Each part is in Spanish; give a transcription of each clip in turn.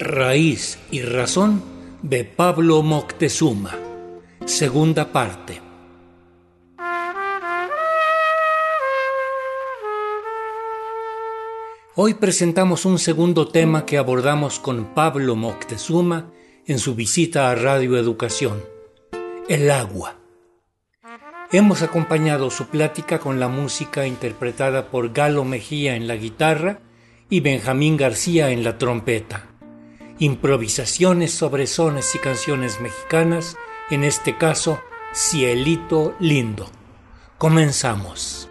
Raíz y Razón de Pablo Moctezuma. Segunda parte. Hoy presentamos un segundo tema que abordamos con Pablo Moctezuma en su visita a Radio Educación, el agua. Hemos acompañado su plática con la música interpretada por Galo Mejía en la guitarra y Benjamín García en la trompeta. Improvisaciones sobre sones y canciones mexicanas, en este caso, Cielito Lindo. Comenzamos.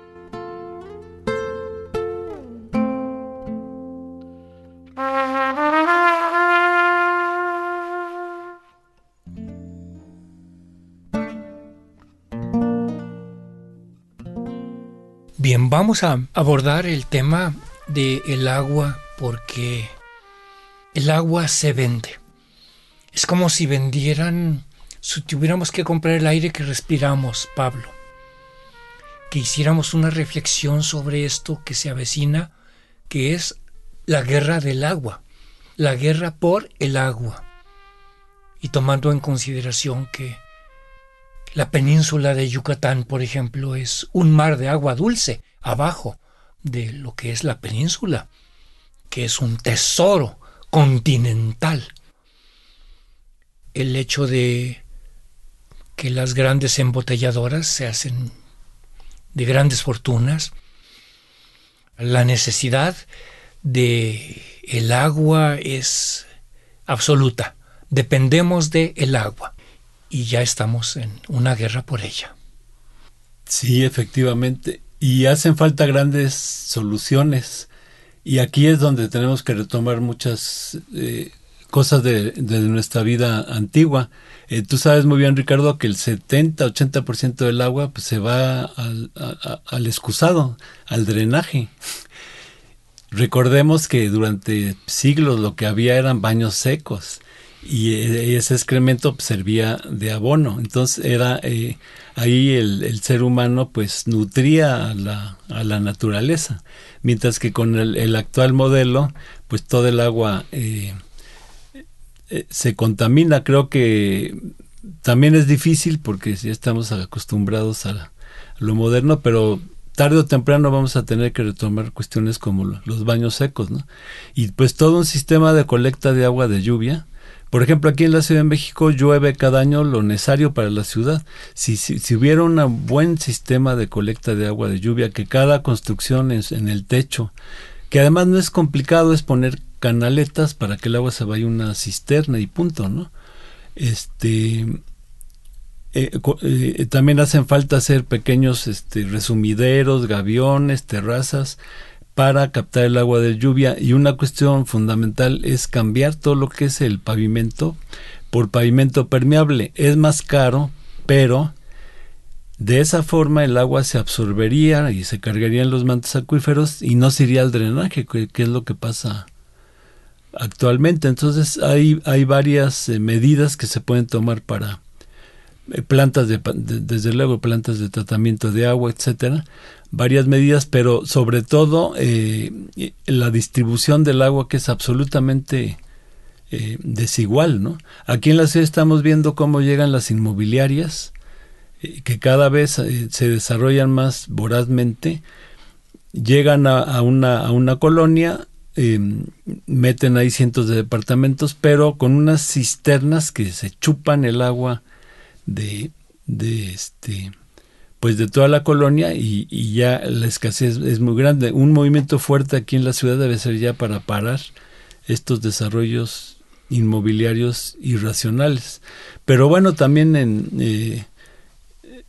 Bien, vamos a abordar el tema del el agua porque el agua se vende. Es como si vendieran, si tuviéramos que comprar el aire que respiramos, Pablo. Que hiciéramos una reflexión sobre esto que se avecina, que es la guerra del agua, la guerra por el agua. Y tomando en consideración que la península de Yucatán, por ejemplo, es un mar de agua dulce abajo de lo que es la península, que es un tesoro continental. El hecho de que las grandes embotelladoras se hacen de grandes fortunas, la necesidad de el agua es absoluta. Dependemos de el agua y ya estamos en una guerra por ella. Sí, efectivamente. Y hacen falta grandes soluciones. Y aquí es donde tenemos que retomar muchas eh, cosas de, nuestra vida antigua. Eh, tú sabes muy bien, Ricardo, que el 70-80% del agua pues, se va al, al excusado, al drenaje. Recordemos que durante siglos lo que había eran baños secos y ese excremento pues, servía de abono. Entonces era eh, ahí el, ser humano pues nutría a la, a la naturaleza, mientras que con el, actual modelo pues todo el agua eh, eh, se contamina. Creo que también es difícil porque ya estamos acostumbrados a, lo moderno, pero tarde o temprano vamos a tener que retomar cuestiones como los baños secos, ¿no? Y pues todo un sistema de colecta de agua de lluvia, por ejemplo, aquí en la Ciudad de México llueve cada año lo necesario para la ciudad. Si, si, hubiera un buen sistema de colecta de agua de lluvia, que cada construcción es en el techo, que además no es complicado, es poner canaletas para que el agua se vaya a una cisterna y punto, ¿no? Este, eh, eh, también hacen falta hacer pequeños este, resumideros, gaviones, terrazas, para captar el agua de lluvia y una cuestión fundamental es cambiar todo lo que es el pavimento por pavimento permeable. Es más caro, pero de esa forma el agua se absorbería y se cargaría en los mantos acuíferos y no se iría al drenaje, que, es lo que pasa actualmente. Entonces hay, hay varias eh, medidas que se pueden tomar para plantas de, desde luego plantas de tratamiento de agua, etcétera, varias medidas, pero sobre todo eh, la distribución del agua que es absolutamente eh, desigual, ¿no? Aquí en la ciudad estamos viendo cómo llegan las inmobiliarias, eh, que cada vez se desarrollan más vorazmente, llegan a, una, a una colonia, meten ahí cientos de departamentos, pero con unas cisternas que se chupan el agua de, de este pues de toda la colonia y, ya la escasez es muy grande. Un movimiento fuerte aquí en la ciudad debe ser ya para parar estos desarrollos inmobiliarios irracionales. Pero bueno, también en, eh,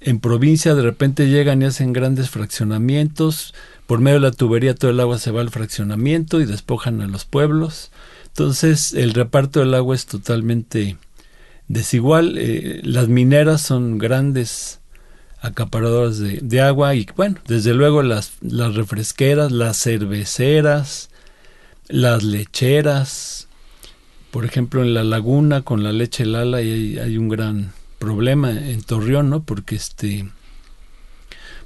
en provincia de repente llegan y hacen grandes fraccionamientos. Por medio de la tubería todo el agua se va al fraccionamiento y despojan a los pueblos. Entonces el reparto del agua es totalmente desigual. Eh, las mineras son grandes acaparadoras de, agua y bueno, desde luego las, refresqueras, las cerveceras, las lecheras. Por ejemplo, en la laguna con la leche Lala hay, hay un gran problema en Torreón, ¿no? Porque este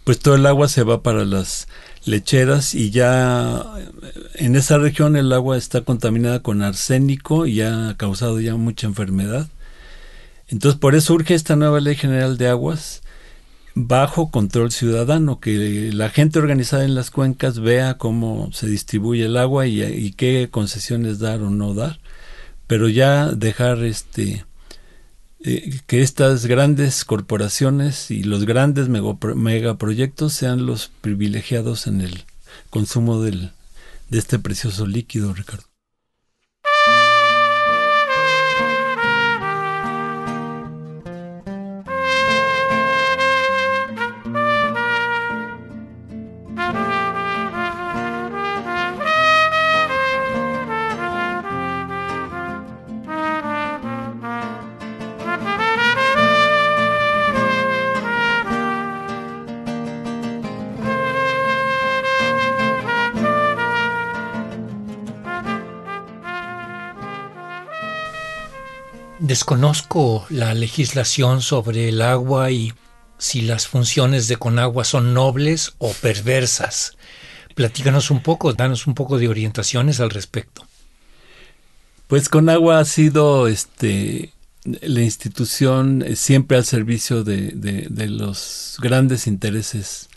pues todo el agua se va para las lecheras y ya en esa región el agua está contaminada con arsénico y ha causado ya mucha enfermedad. Entonces por eso urge esta nueva ley general de aguas bajo control ciudadano, que la gente organizada en las cuencas vea cómo se distribuye el agua y, qué concesiones dar o no dar, pero ya dejar este eh, que estas grandes corporaciones y los grandes megaproyectos sean los privilegiados en el consumo de este precioso líquido, Ricardo. Desconozco la legislación sobre el agua y si las funciones de Conagua son nobles o perversas. Platícanos un poco, danos un poco de orientaciones al respecto. Pues Conagua ha sido este la institución siempre al servicio de, los grandes intereses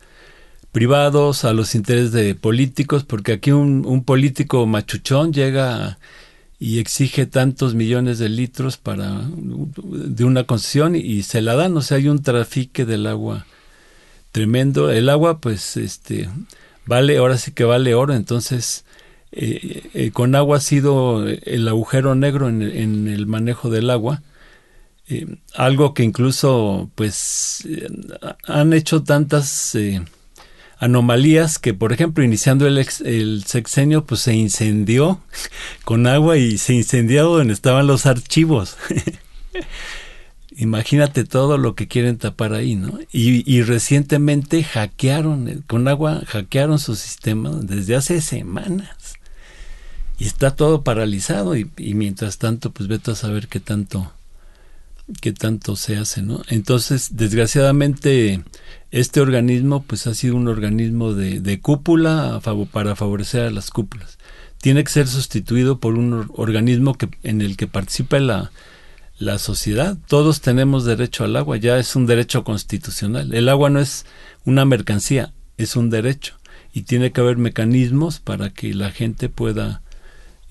privados, a los intereses de políticos, porque aquí un, un político machuchón llega a y exige tantos millones de litros para de una concesión y se la dan, o sea, hay un trafique del agua tremendo. El agua, pues, este, vale, ahora sí que vale oro, entonces eh, eh, con agua ha sido el agujero negro en, el manejo del agua. Eh, algo que incluso pues han hecho tantas anomalías que, por ejemplo, iniciando el, sexenio, pues se incendió con agua y se incendió donde estaban los archivos. Imagínate todo lo que quieren tapar ahí, ¿no? Y, recientemente hackearon, con agua hackearon su sistema desde hace semanas. Y está todo paralizado y, y mientras tanto, pues vete a saber qué tanto, qué tanto se hace, ¿no? Entonces, desgraciadamente, este organismo pues ha sido un organismo de, de cúpula para favorecer a las cúpulas. Tiene que ser sustituido por un organismo que, en el que participe la, la sociedad. Todos tenemos derecho al agua, ya es un derecho constitucional. El agua no es una mercancía, es un derecho. Y tiene que haber mecanismos para que la gente pueda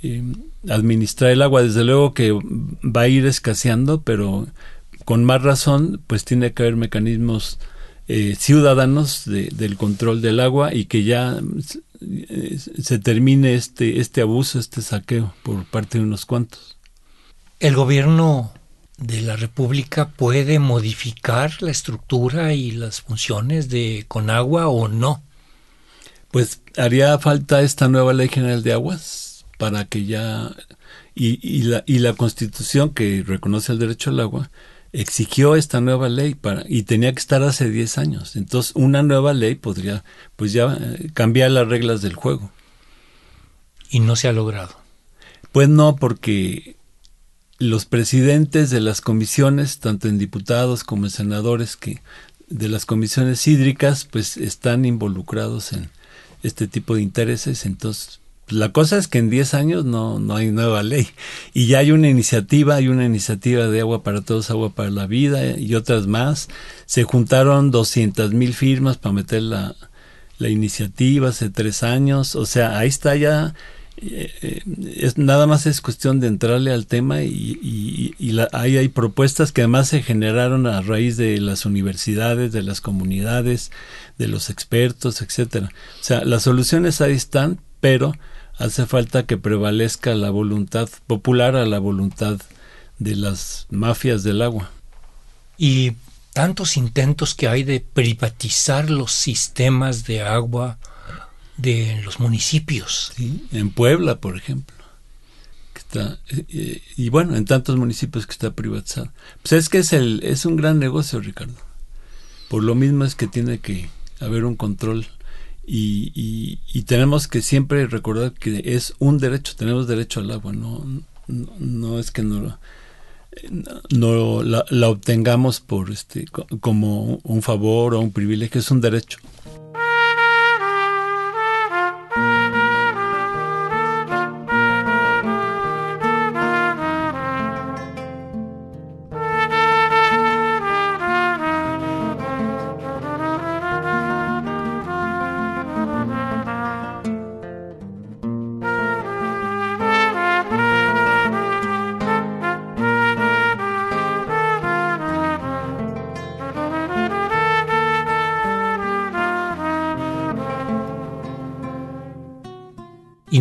eh, administrar el agua. Desde luego que va a ir escaseando, pero con más razón, pues tiene que haber mecanismos eh, ciudadanos del control del agua y que ya eh, se termine este, este abuso, este saqueo por parte de unos cuantos. ¿El gobierno de la República puede modificar la estructura y las funciones de Conagua o no? Pues haría falta esta nueva ley general de aguas para que ya y, y, la, y la constitución que reconoce el derecho al agua exigió esta nueva ley para y tenía que estar hace 10 años. Entonces, una nueva ley podría pues ya eh, cambiar las reglas del juego. Y no se ha logrado. Pues no, porque los presidentes de las comisiones, tanto en diputados como en senadores que de las comisiones hídricas, pues están involucrados en este tipo de intereses, entonces la cosa es que en 10 años no, no hay nueva ley. Y ya hay una iniciativa, hay una iniciativa de agua para todos, agua para la vida y otras más. Se juntaron 200 mil firmas para meter la, la iniciativa hace tres años. O sea, ahí está ya. Eh, eh, es, nada más es cuestión de entrarle al tema y, y, y la, ahí hay propuestas que además se generaron a raíz de las universidades, de las comunidades, de los expertos, etcétera. O sea, las soluciones ahí están, pero hace falta que prevalezca la voluntad popular a la voluntad de las mafias del agua. Y tantos intentos que hay de privatizar los sistemas de agua de los municipios. en Puebla, por ejemplo. Que está, eh, y bueno, en tantos municipios que está privatizado. Pues es que es, el, es un gran negocio, Ricardo. Por lo mismo es que tiene que haber un control y, y, tenemos que siempre recordar que es un derecho, tenemos derecho al agua, no, no, es que no no la, la obtengamos por este como un favor o un privilegio, es un derecho.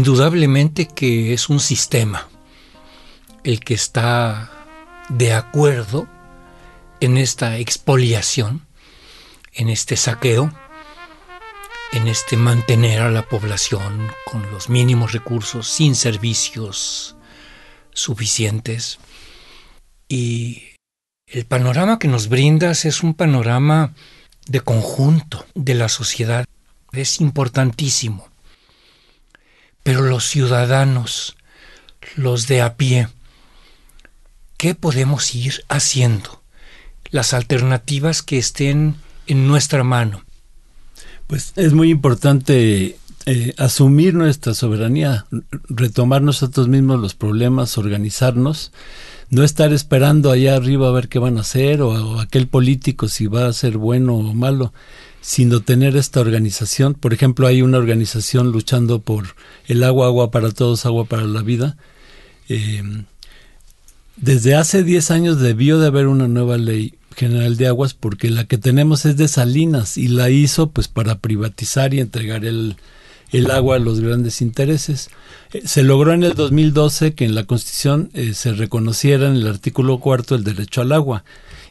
Indudablemente que es un sistema el que está de acuerdo en esta expoliación, en este saqueo, en este mantener a la población con los mínimos recursos, sin servicios suficientes. Y el panorama que nos brindas es un panorama de conjunto de la sociedad. Es importantísimo. Pero los ciudadanos, los de a pie, ¿qué podemos ir haciendo? Las alternativas que estén en nuestra mano. Pues es muy importante eh, asumir nuestra soberanía, retomar nosotros mismos los problemas, organizarnos, no estar esperando allá arriba a ver qué van a hacer o, o aquel político si va a ser bueno o malo, sino tener esta organización. Por ejemplo, hay una organización luchando por el agua, agua para todos, agua para la vida. Eh, desde hace 10 años debió de haber una nueva ley general de aguas porque la que tenemos es de Salinas y la hizo pues para privatizar y entregar el, el agua a los grandes intereses. Eh, se logró en el 2012 que en la Constitución eh, se reconociera en el artículo cuarto el derecho al agua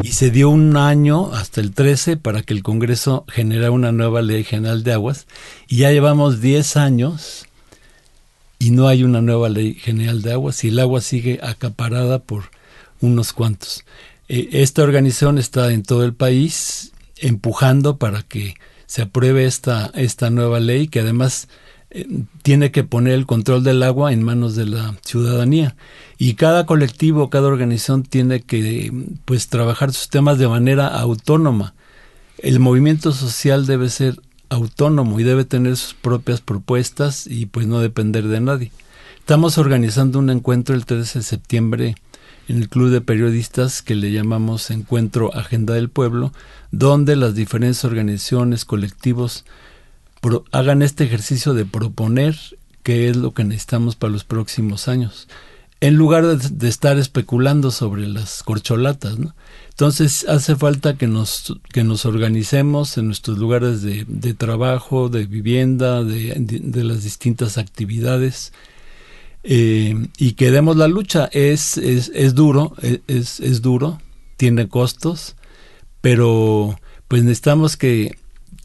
y se dio un año hasta el 13 para que el Congreso generara una nueva ley general de aguas y ya llevamos 10 años y no hay una nueva ley general de aguas y el agua sigue acaparada por unos cuantos. Eh, esta organización está en todo el país empujando para que se apruebe esta, esta nueva ley que además tiene que poner el control del agua en manos de la ciudadanía y cada colectivo, cada organización tiene que pues trabajar sus temas de manera autónoma. El movimiento social debe ser autónomo y debe tener sus propias propuestas y pues no depender de nadie. Estamos organizando un encuentro el 13 de septiembre en el Club de Periodistas que le llamamos Encuentro Agenda del Pueblo, donde las diferentes organizaciones, colectivos, hagan este ejercicio de proponer qué es lo que necesitamos para los próximos años, en lugar de, estar especulando sobre las corcholatas. Entonces hace falta que nos, que nos organicemos en nuestros lugares de, trabajo, de vivienda, de, las distintas actividades. Eh, y que demos la lucha. Es, es, es duro, es, es duro, tiene costos, pero pues necesitamos que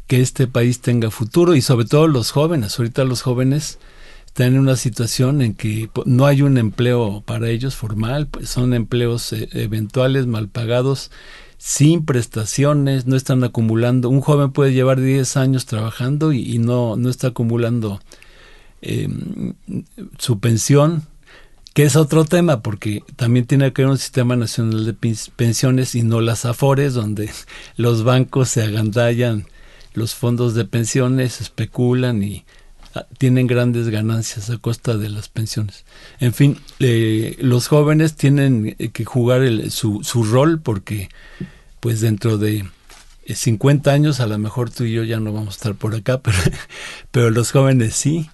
que este país tenga futuro y sobre todo los jóvenes. Ahorita los jóvenes están en una situación en que no hay un empleo para ellos formal, pues son empleos eh, eventuales, mal pagados, sin prestaciones, no están acumulando. Un joven puede llevar 10 años trabajando y, no, no está acumulando em, su pensión, que es otro tema, porque también tiene que haber un sistema nacional de pensiones y no las afores, donde los bancos se agandallan los fondos de pensiones especulan y ah, tienen grandes ganancias a costa de las pensiones. En fin, eh, los jóvenes tienen que jugar su, su rol porque pues dentro de 50 años a lo mejor tú y yo ya no vamos a estar por acá, pero, los jóvenes sí.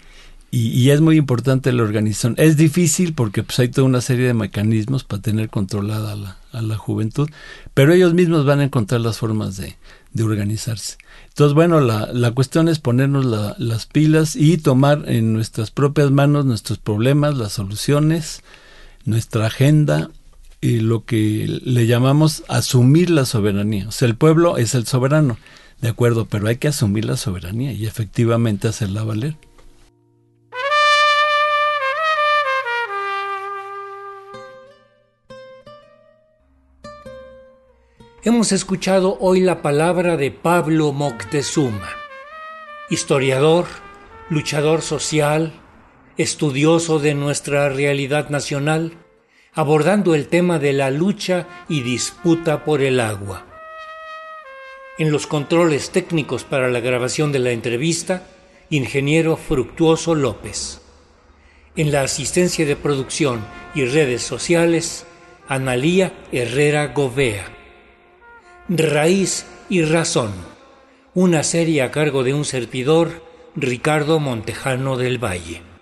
Y, es muy importante la organización. Es difícil porque pues hay toda una serie de mecanismos para tener controlada la, a la juventud, pero ellos mismos van a encontrar las formas de, de organizarse. Entonces, bueno, la, la cuestión es ponernos las pilas y tomar en nuestras propias manos nuestros problemas, las soluciones, nuestra agenda y lo que le llamamos asumir la soberanía. O sea, el pueblo es el soberano, de acuerdo, pero hay que asumir la soberanía y efectivamente hacerla valer. Hemos escuchado hoy la palabra de Pablo Moctezuma, historiador, luchador social, estudioso de nuestra realidad nacional, abordando el tema de la lucha y disputa por el agua. En los controles técnicos para la grabación de la entrevista, ingeniero Fructuoso López. En la asistencia de producción y redes sociales, Analía Herrera Govea. Raíz y Razón, una serie a cargo de un servidor, Ricardo Montejano del Valle.